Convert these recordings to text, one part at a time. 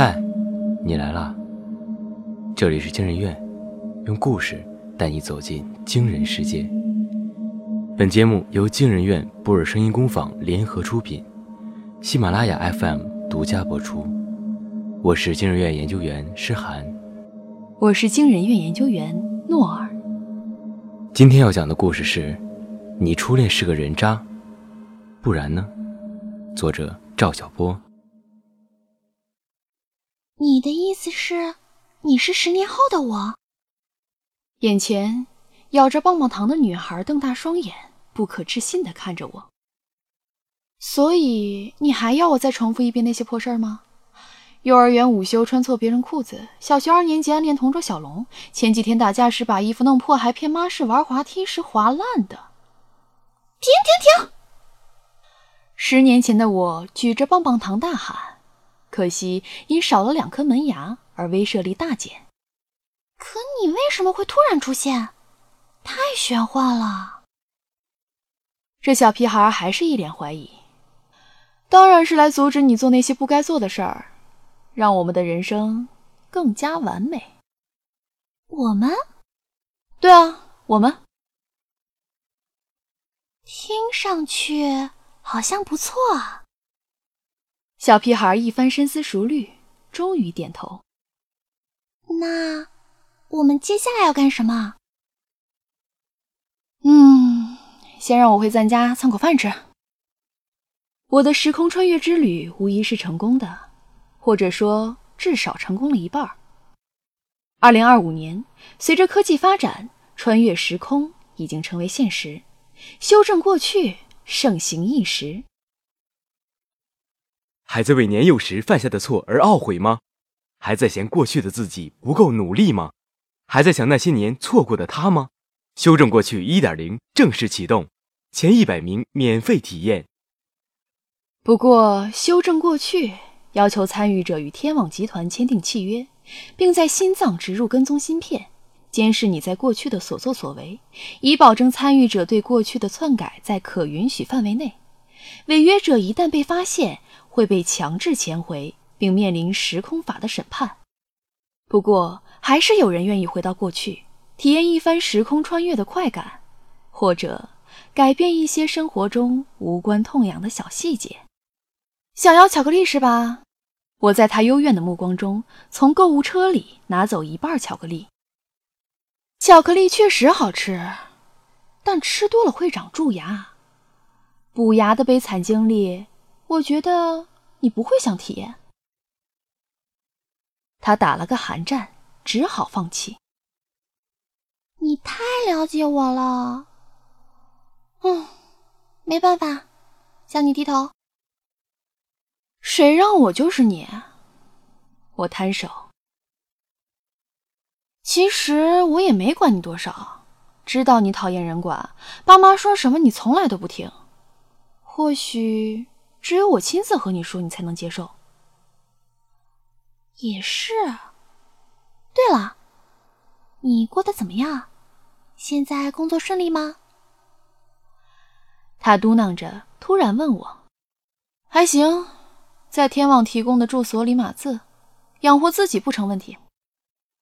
嗨，你来啦！这里是惊人院，用故事带你走进惊人世界。本节目由惊人院布尔声音工坊联合出品，喜马拉雅 FM 独家播出。我是惊人院研究员诗涵，我是惊人院研究员诺尔。今天要讲的故事是：你初恋是个人渣，不然呢？作者赵小波。你的意思是，你是十年后的我？眼前咬着棒棒糖的女孩瞪大双眼，不可置信的看着我。所以你还要我再重复一遍那些破事儿吗？幼儿园午休穿错别人裤子，小学二年级暗恋同桌小龙，前几天打架时把衣服弄破，还骗妈是玩滑梯时滑烂的。停停停！十年前的我举着棒棒糖大喊。可惜因少了两颗门牙而威慑力大减。可你为什么会突然出现？太玄幻了。这小屁孩还是一脸怀疑。当然是来阻止你做那些不该做的事儿，让我们的人生更加完美。我们？对啊，我们。听上去好像不错。小屁孩一番深思熟虑，终于点头。那我们接下来要干什么？嗯，先让我回咱家蹭口饭吃。我的时空穿越之旅无疑是成功的，或者说至少成功了一半。二零二五年，随着科技发展，穿越时空已经成为现实，修正过去盛行一时。还在为年幼时犯下的错而懊悔吗？还在嫌过去的自己不够努力吗？还在想那些年错过的他吗？修正过去一点零正式启动，前一百名免费体验。不过，修正过去要求参与者与天网集团签订契约，并在心脏植入跟踪芯片，监视你在过去的所作所为，以保证参与者对过去的篡改在可允许范围内。违约者一旦被发现，会被强制遣回，并面临时空法的审判。不过，还是有人愿意回到过去，体验一番时空穿越的快感，或者改变一些生活中无关痛痒的小细节。想要巧克力是吧？我在他幽怨的目光中，从购物车里拿走一半巧克力。巧克力确实好吃，但吃多了会长蛀牙。补牙的悲惨经历。我觉得你不会想体验。他打了个寒战，只好放弃。你太了解我了。嗯，没办法，向你低头。谁让我就是你？我摊手。其实我也没管你多少，知道你讨厌人管，爸妈说什么你从来都不听。或许。只有我亲自和你说，你才能接受。也是。对了，你过得怎么样？现在工作顺利吗？他嘟囔着，突然问我：“还行，在天网提供的住所里码字，养活自己不成问题。”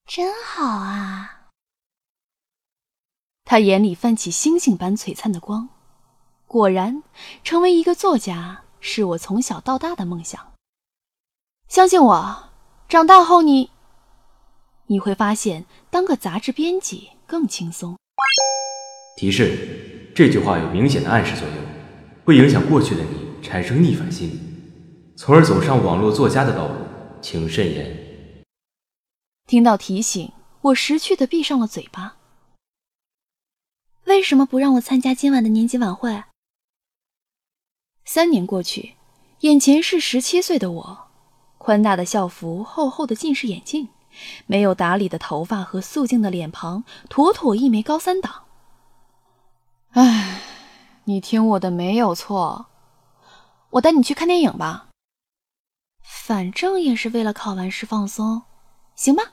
真好啊！他眼里泛起星星般璀璨的光。果然，成为一个作家。是我从小到大的梦想。相信我，长大后你你会发现，当个杂志编辑更轻松。提示：这句话有明显的暗示作用，会影响过去的你产生逆反心理，从而走上网络作家的道路，请慎言。听到提醒，我识趣的闭上了嘴巴。为什么不让我参加今晚的年级晚会？三年过去，眼前是十七岁的我，宽大的校服，厚厚的近视眼镜，没有打理的头发和素净的脸庞，妥妥一枚高三党。唉，你听我的没有错，我带你去看电影吧。反正也是为了考完试放松，行吧？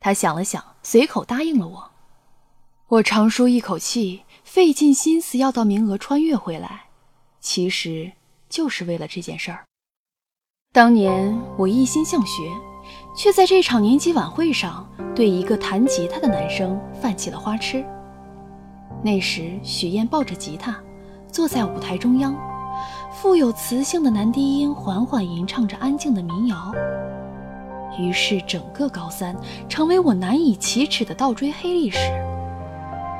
他想了想，随口答应了我。我长舒一口气，费尽心思要到名额穿越回来。其实就是为了这件事儿。当年我一心向学，却在这场年级晚会上对一个弹吉他的男生犯起了花痴。那时许燕抱着吉他，坐在舞台中央，富有磁性的男低音缓缓吟唱着安静的民谣。于是整个高三成为我难以启齿的倒追黑历史。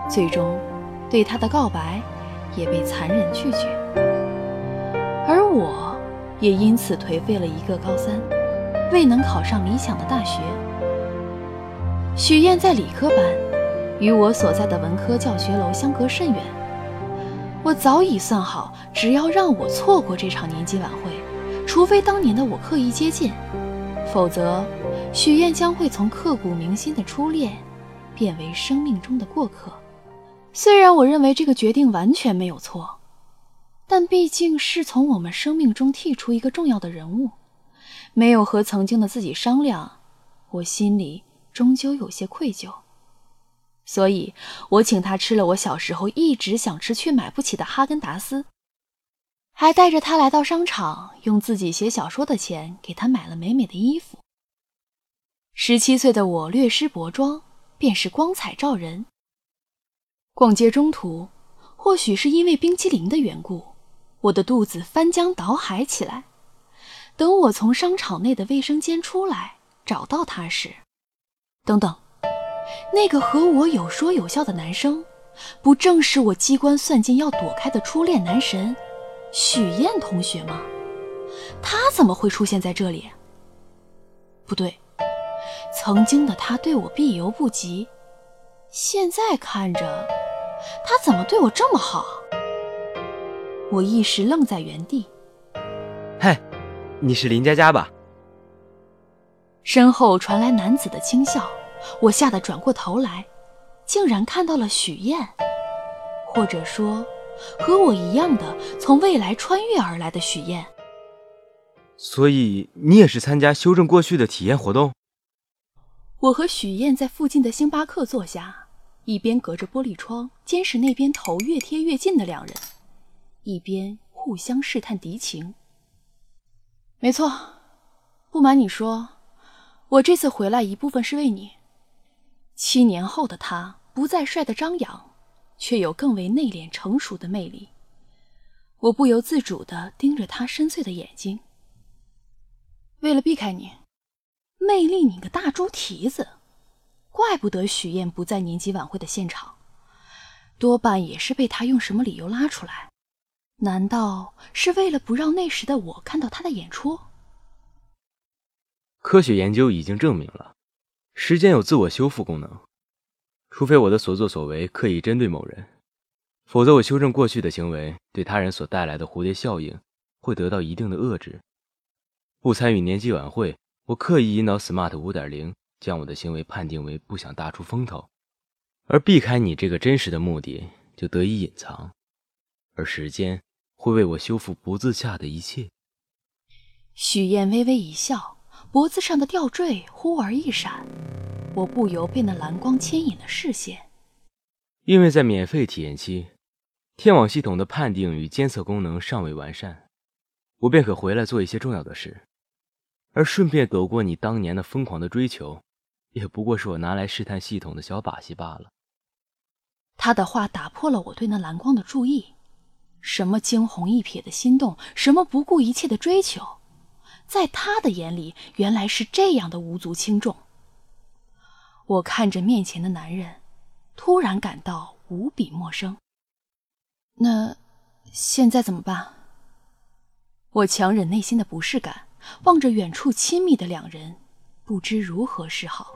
最终，对他的告白也被残忍拒绝，而我。也因此颓废了一个高三，未能考上理想的大学。许燕在理科班，与我所在的文科教学楼相隔甚远。我早已算好，只要让我错过这场年级晚会，除非当年的我刻意接近，否则许燕将会从刻骨铭心的初恋，变为生命中的过客。虽然我认为这个决定完全没有错。但毕竟是从我们生命中剔除一个重要的人物，没有和曾经的自己商量，我心里终究有些愧疚。所以，我请他吃了我小时候一直想吃却买不起的哈根达斯，还带着他来到商场，用自己写小说的钱给他买了美美的衣服。十七岁的我略施薄妆，便是光彩照人。逛街中途，或许是因为冰淇淋的缘故。我的肚子翻江倒海起来。等我从商场内的卫生间出来，找到他时，等等，那个和我有说有笑的男生，不正是我机关算尽要躲开的初恋男神许燕同学吗？他怎么会出现在这里？不对，曾经的他对我避犹不及，现在看着，他怎么对我这么好？我一时愣在原地。嗨，你是林佳佳吧？身后传来男子的轻笑，我吓得转过头来，竟然看到了许燕，或者说，和我一样的从未来穿越而来的许燕。所以你也是参加修正过去的体验活动？我和许燕在附近的星巴克坐下，一边隔着玻璃窗监视那边头越贴越近的两人。一边互相试探敌情。没错，不瞒你说，我这次回来一部分是为你。七年后的他不再帅得张扬，却有更为内敛成熟的魅力。我不由自主地盯着他深邃的眼睛。为了避开你，魅力你个大猪蹄子！怪不得许燕不在年级晚会的现场，多半也是被他用什么理由拉出来。难道是为了不让那时的我看到他的演出？科学研究已经证明了，时间有自我修复功能。除非我的所作所为刻意针对某人，否则我修正过去的行为对他人所带来的蝴蝶效应会得到一定的遏制。不参与年级晚会，我刻意引导 SMART 五点零将我的行为判定为不想大出风头，而避开你这个真实的目的就得以隐藏，而时间。会为我修复脖子下的一切。许燕微微一笑，脖子上的吊坠忽而一闪，我不由被那蓝光牵引了视线。因为在免费体验期，天网系统的判定与监测功能尚未完善，我便可回来做一些重要的事，而顺便躲过你当年的疯狂的追求，也不过是我拿来试探系统的小把戏罢了。他的话打破了我对那蓝光的注意。什么惊鸿一瞥的心动，什么不顾一切的追求，在他的眼里原来是这样的无足轻重。我看着面前的男人，突然感到无比陌生。那现在怎么办？我强忍内心的不适感，望着远处亲密的两人，不知如何是好。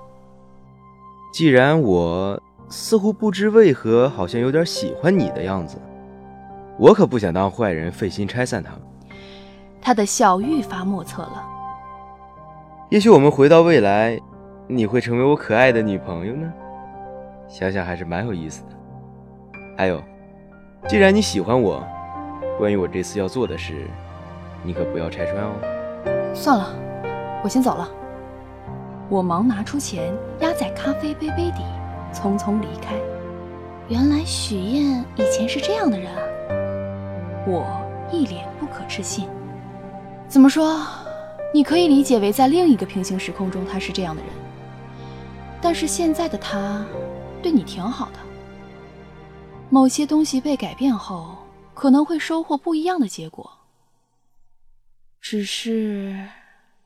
既然我似乎不知为何，好像有点喜欢你的样子。我可不想当坏人，费心拆散他们。他的笑愈发莫测了。也许我们回到未来，你会成为我可爱的女朋友呢？想想还是蛮有意思的。还有，既然你喜欢我，关于我这次要做的事，你可不要拆穿哦。算了，我先走了。我忙拿出钱压在咖啡杯杯底，匆匆离开。原来许燕以前是这样的人啊。我一脸不可置信，怎么说，你可以理解为在另一个平行时空中他是这样的人，但是现在的他对你挺好的。某些东西被改变后，可能会收获不一样的结果。只是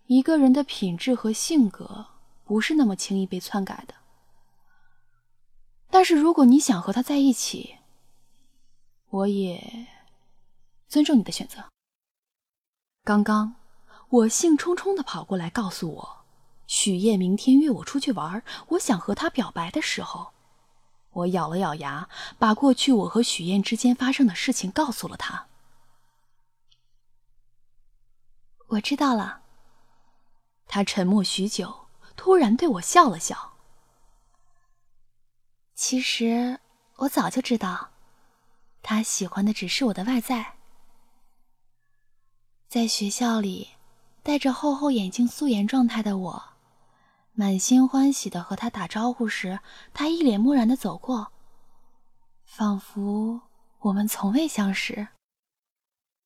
一个人的品质和性格不是那么轻易被篡改的。但是如果你想和他在一起，我也尊重你的选择。刚刚。我兴冲冲的跑过来，告诉我，许燕明天约我出去玩，我想和他表白的时候，我咬了咬牙，把过去我和许燕之间发生的事情告诉了他。我知道了。他沉默许久，突然对我笑了笑。其实我早就知道，他喜欢的只是我的外在，在学校里。戴着厚厚眼镜、素颜状态的我，满心欢喜的和他打招呼时，他一脸漠然的走过，仿佛我们从未相识。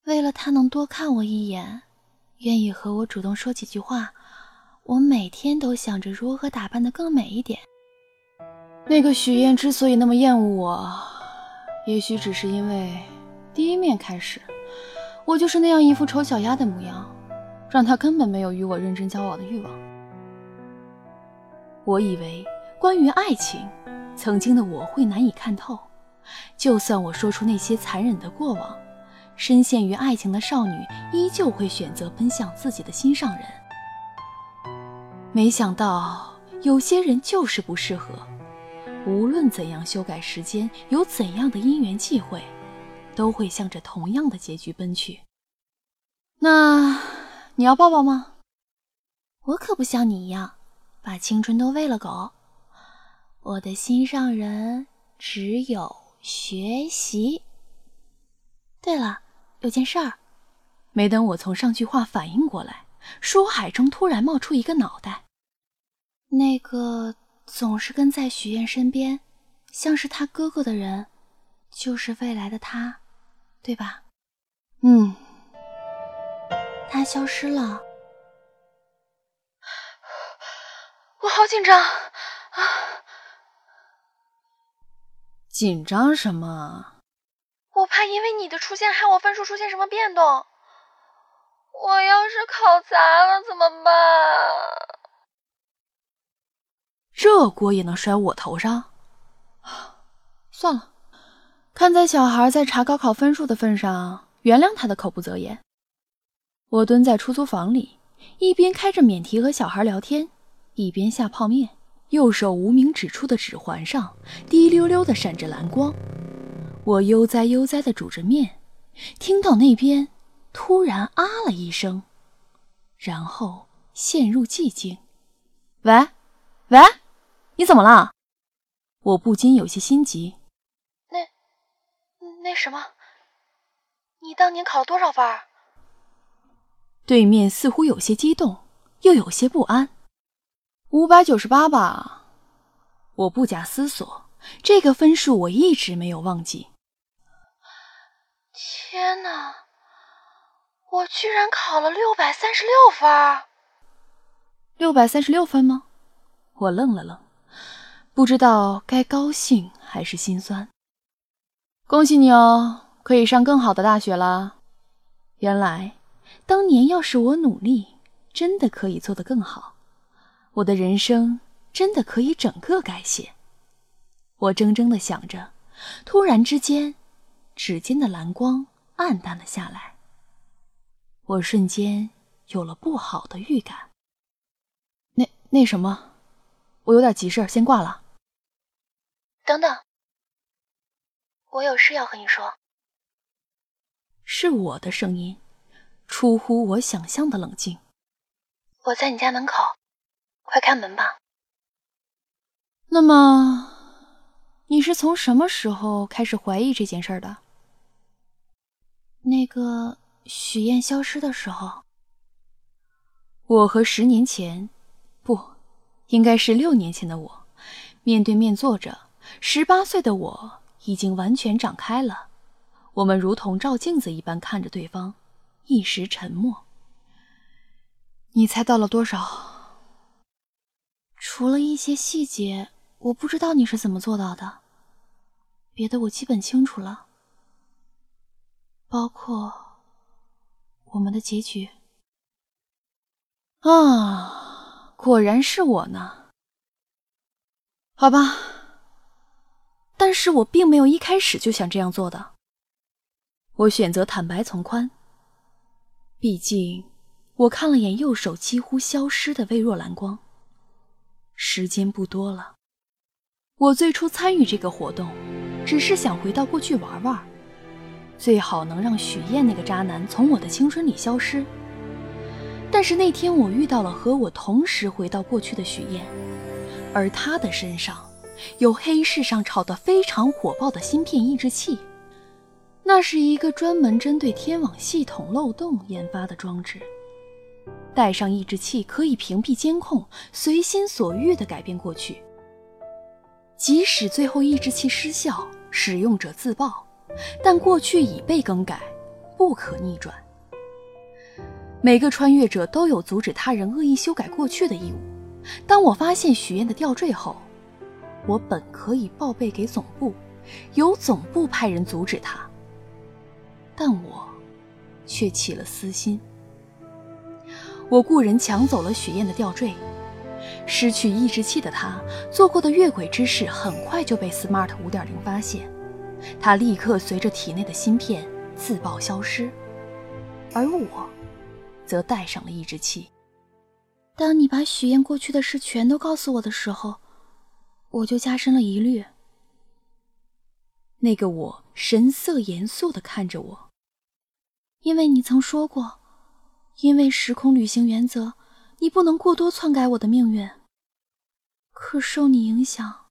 为了他能多看我一眼，愿意和我主动说几句话，我每天都想着如何打扮的更美一点。那个许燕之所以那么厌恶我，也许只是因为第一面开始，我就是那样一副丑小鸭的模样。让他根本没有与我认真交往的欲望。我以为关于爱情，曾经的我会难以看透。就算我说出那些残忍的过往，深陷于爱情的少女依旧会选择奔向自己的心上人。没想到有些人就是不适合，无论怎样修改时间，有怎样的因缘际会，都会向着同样的结局奔去。那。你要抱抱吗？我可不像你一样，把青春都喂了狗。我的心上人只有学习。对了，有件事儿。没等我从上句话反应过来，书海中突然冒出一个脑袋。那个总是跟在许愿身边，像是他哥哥的人，就是未来的他，对吧？嗯。他消失了，我好紧张啊！紧张什么？我怕因为你的出现害我分数出现什么变动。我要是考砸了怎么办？这锅也能甩我头上？算了，看在小孩在查高考分数的份上，原谅他的口不择言。我蹲在出租房里，一边开着免提和小孩聊天，一边下泡面。右手无名指处的指环上滴溜溜的闪着蓝光。我悠哉悠哉的煮着面，听到那边突然啊了一声，然后陷入寂静。喂，喂，你怎么了？我不禁有些心急。那，什么，你当年考了多少分？对面似乎有些激动，又有些不安。五百九十八吧，我不假思索，这个分数我一直没有忘记。天哪，我居然考了六百三十六分！六百三十六分吗？我愣了愣，不知道该高兴还是心酸。恭喜你哦，可以上更好的大学了。原来。当年要是我努力，真的可以做得更好，我的人生真的可以整个改写。我怔怔地想着，突然之间，指尖的蓝光暗淡了下来。我瞬间有了不好的预感。那那什么，我有点急事先挂了。等等，我有事要和你说。是我的声音。出乎我想象的冷静。我在你家门口，快开门吧。那么，你是从什么时候开始怀疑这件事的？那个许燕消失的时候。我和十年前，不，应该是六年前的我，面对面坐着。十八岁的我已经完全长开了，我们如同照镜子一般看着对方。一时沉默。你猜到了多少？除了一些细节，我不知道你是怎么做到的。别的我基本清楚了，包括我们的结局。啊，果然是我呢。好吧，但是我并没有一开始就想这样做的。我选择坦白从宽，毕竟我看了眼右手几乎消失的微弱蓝光。时间不多了，我最初参与这个活动。只是想回到过去玩玩，最好能让许燕那个渣男从我的青春里消失。但是那天我遇到了和我同时回到过去的许燕，而她的身上有黑市上炒得非常火爆的芯片抑制器，那是一个专门针对天网系统漏洞研发的装置。带上抑制器可以屏蔽监控，随心所欲地改变过去。即使最后抑制器失效，使用者自爆，但过去已被更改，不可逆转。每个穿越者都有阻止他人恶意修改过去的义务。当我发现许愿的吊坠后，我本可以报备给总部，由总部派人阻止他，但我却起了私心。我雇人抢走了许燕的吊坠。失去抑制器的他做过的越轨之事，很快就被 Smart 五点零发现，他立刻随着体内的芯片自爆消失，而我，则带上了抑制器。当你把许燕过去的事全都告诉我的时候，我就加深了疑虑。那个我神色严肃地看着我，因为你曾说过，因为时空旅行原则。你不能过多篡改我的命运。可受你影响，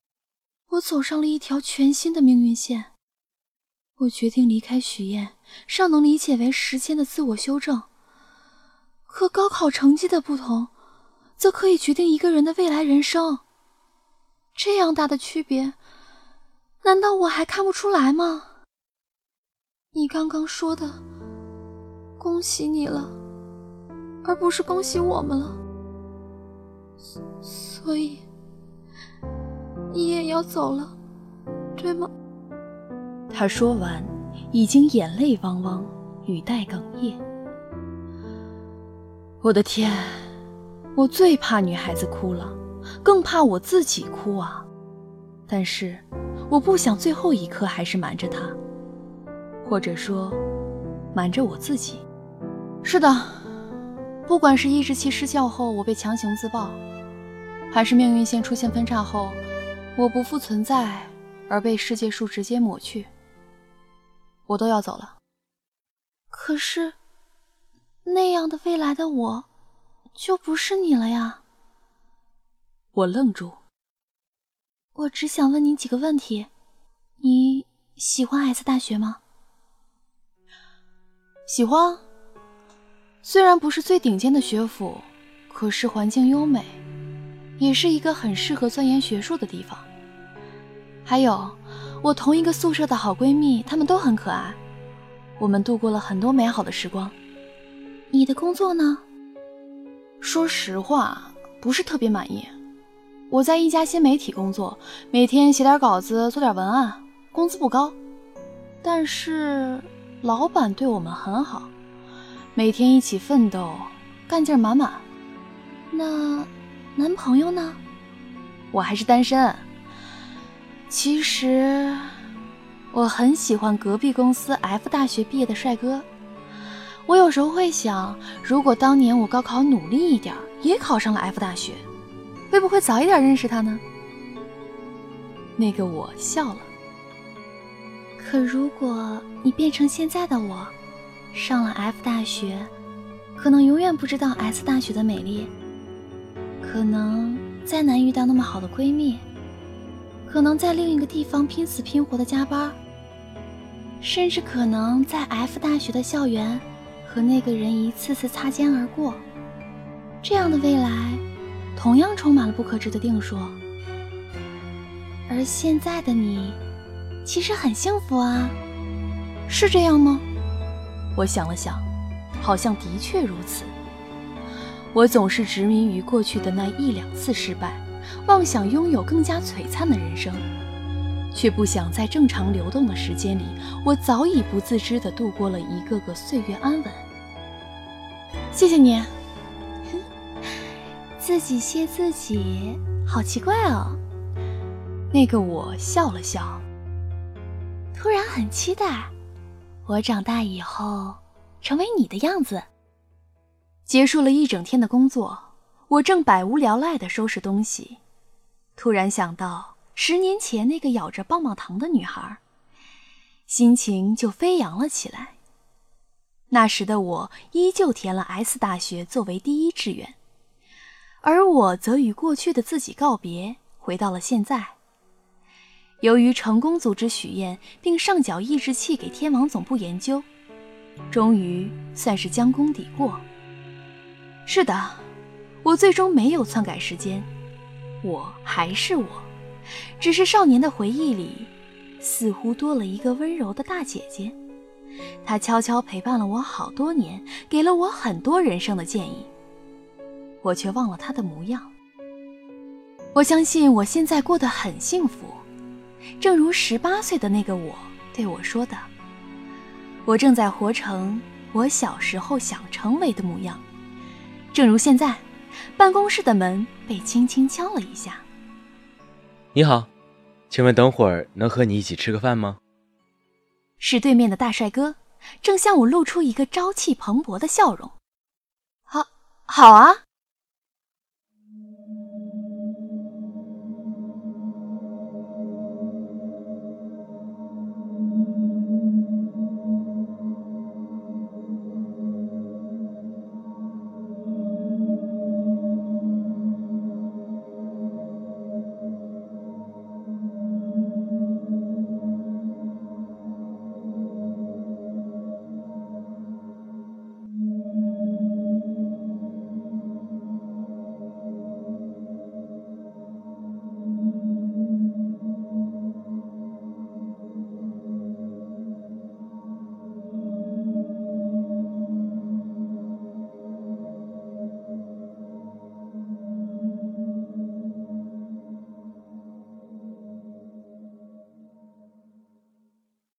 我走上了一条全新的命运线。我决定离开许燕，尚能理解为时间的自我修正。可高考成绩的不同，则可以决定一个人的未来人生。这样大的区别，难道我还看不出来吗？你刚刚说的“恭喜你了”，而不是“恭喜我们了”。所以你也要走了，对吗？他说完，已经眼泪汪汪，语带哽咽。我的天，我最怕女孩子哭了，更怕我自己哭啊！但是我不想最后一刻还是瞒着他，或者说瞒着我自己。是的，不管是抑制器失效后我被强行自爆。还是命运线出现分叉后，我不复存在，而被世界树直接抹去。我都要走了。可是，那样的未来的我，就不是你了呀。我愣住。我只想问你几个问题：你喜欢 S 大学吗？喜欢。虽然不是最顶尖的学府，可是环境优美。也是一个很适合钻研学术的地方。还有，我同一个宿舍的好闺蜜，她们都很可爱，我们度过了很多美好的时光。你的工作呢？说实话，不是特别满意。我在一家新媒体工作，每天写点稿子，做点文案，工资不高，但是老板对我们很好，每天一起奋斗，干劲满满。那。男朋友呢？我还是单身。其实我很喜欢隔壁公司 F 大学毕业的帅哥。我有时候会想，如果当年我高考努力一点，也考上了 F 大学，会不会早一点认识他呢？那个我笑了。可如果你变成现在的我，上了 F 大学，可能永远不知道 S 大学的美丽。可能再难遇到那么好的闺蜜，可能在另一个地方拼死拼活的加班，甚至可能在 F 大学的校园和那个人一次次擦肩而过。这样的未来，同样充满了不可知的定数。而现在的你，其实很幸福啊，是这样吗？我想了想，好像的确如此。我总是执迷于过去的那一两次失败，妄想拥有更加璀璨的人生，却不想在正常流动的时间里，我早已不自知地度过了一个个岁月安稳。谢谢你，自己谢自己，好奇怪哦。那个我笑了笑，突然很期待，我长大以后成为你的样子。结束了一整天的工作，我正百无聊赖地收拾东西，突然想到十年前那个咬着棒棒糖的女孩，心情就飞扬了起来。那时的我依旧填了 S 大学作为第一志愿，而我则与过去的自己告别，回到了现在。由于成功组织许愿并上缴抑制器给天王总部研究，终于算是将功抵过。是的，我最终没有篡改时间，我还是我，只是少年的回忆里，似乎多了一个温柔的大姐姐，她悄悄陪伴了我好多年，给了我很多人生的建议，我却忘了他的模样。我相信我现在过得很幸福，正如十八岁的那个我对我说的：“我正在活成我小时候想成为的模样。”正如现在，办公室的门被轻轻敲了一下。你好，请问等会儿能和你一起吃个饭吗？是对面的大帅哥，正向我露出一个朝气蓬勃的笑容。好，好啊。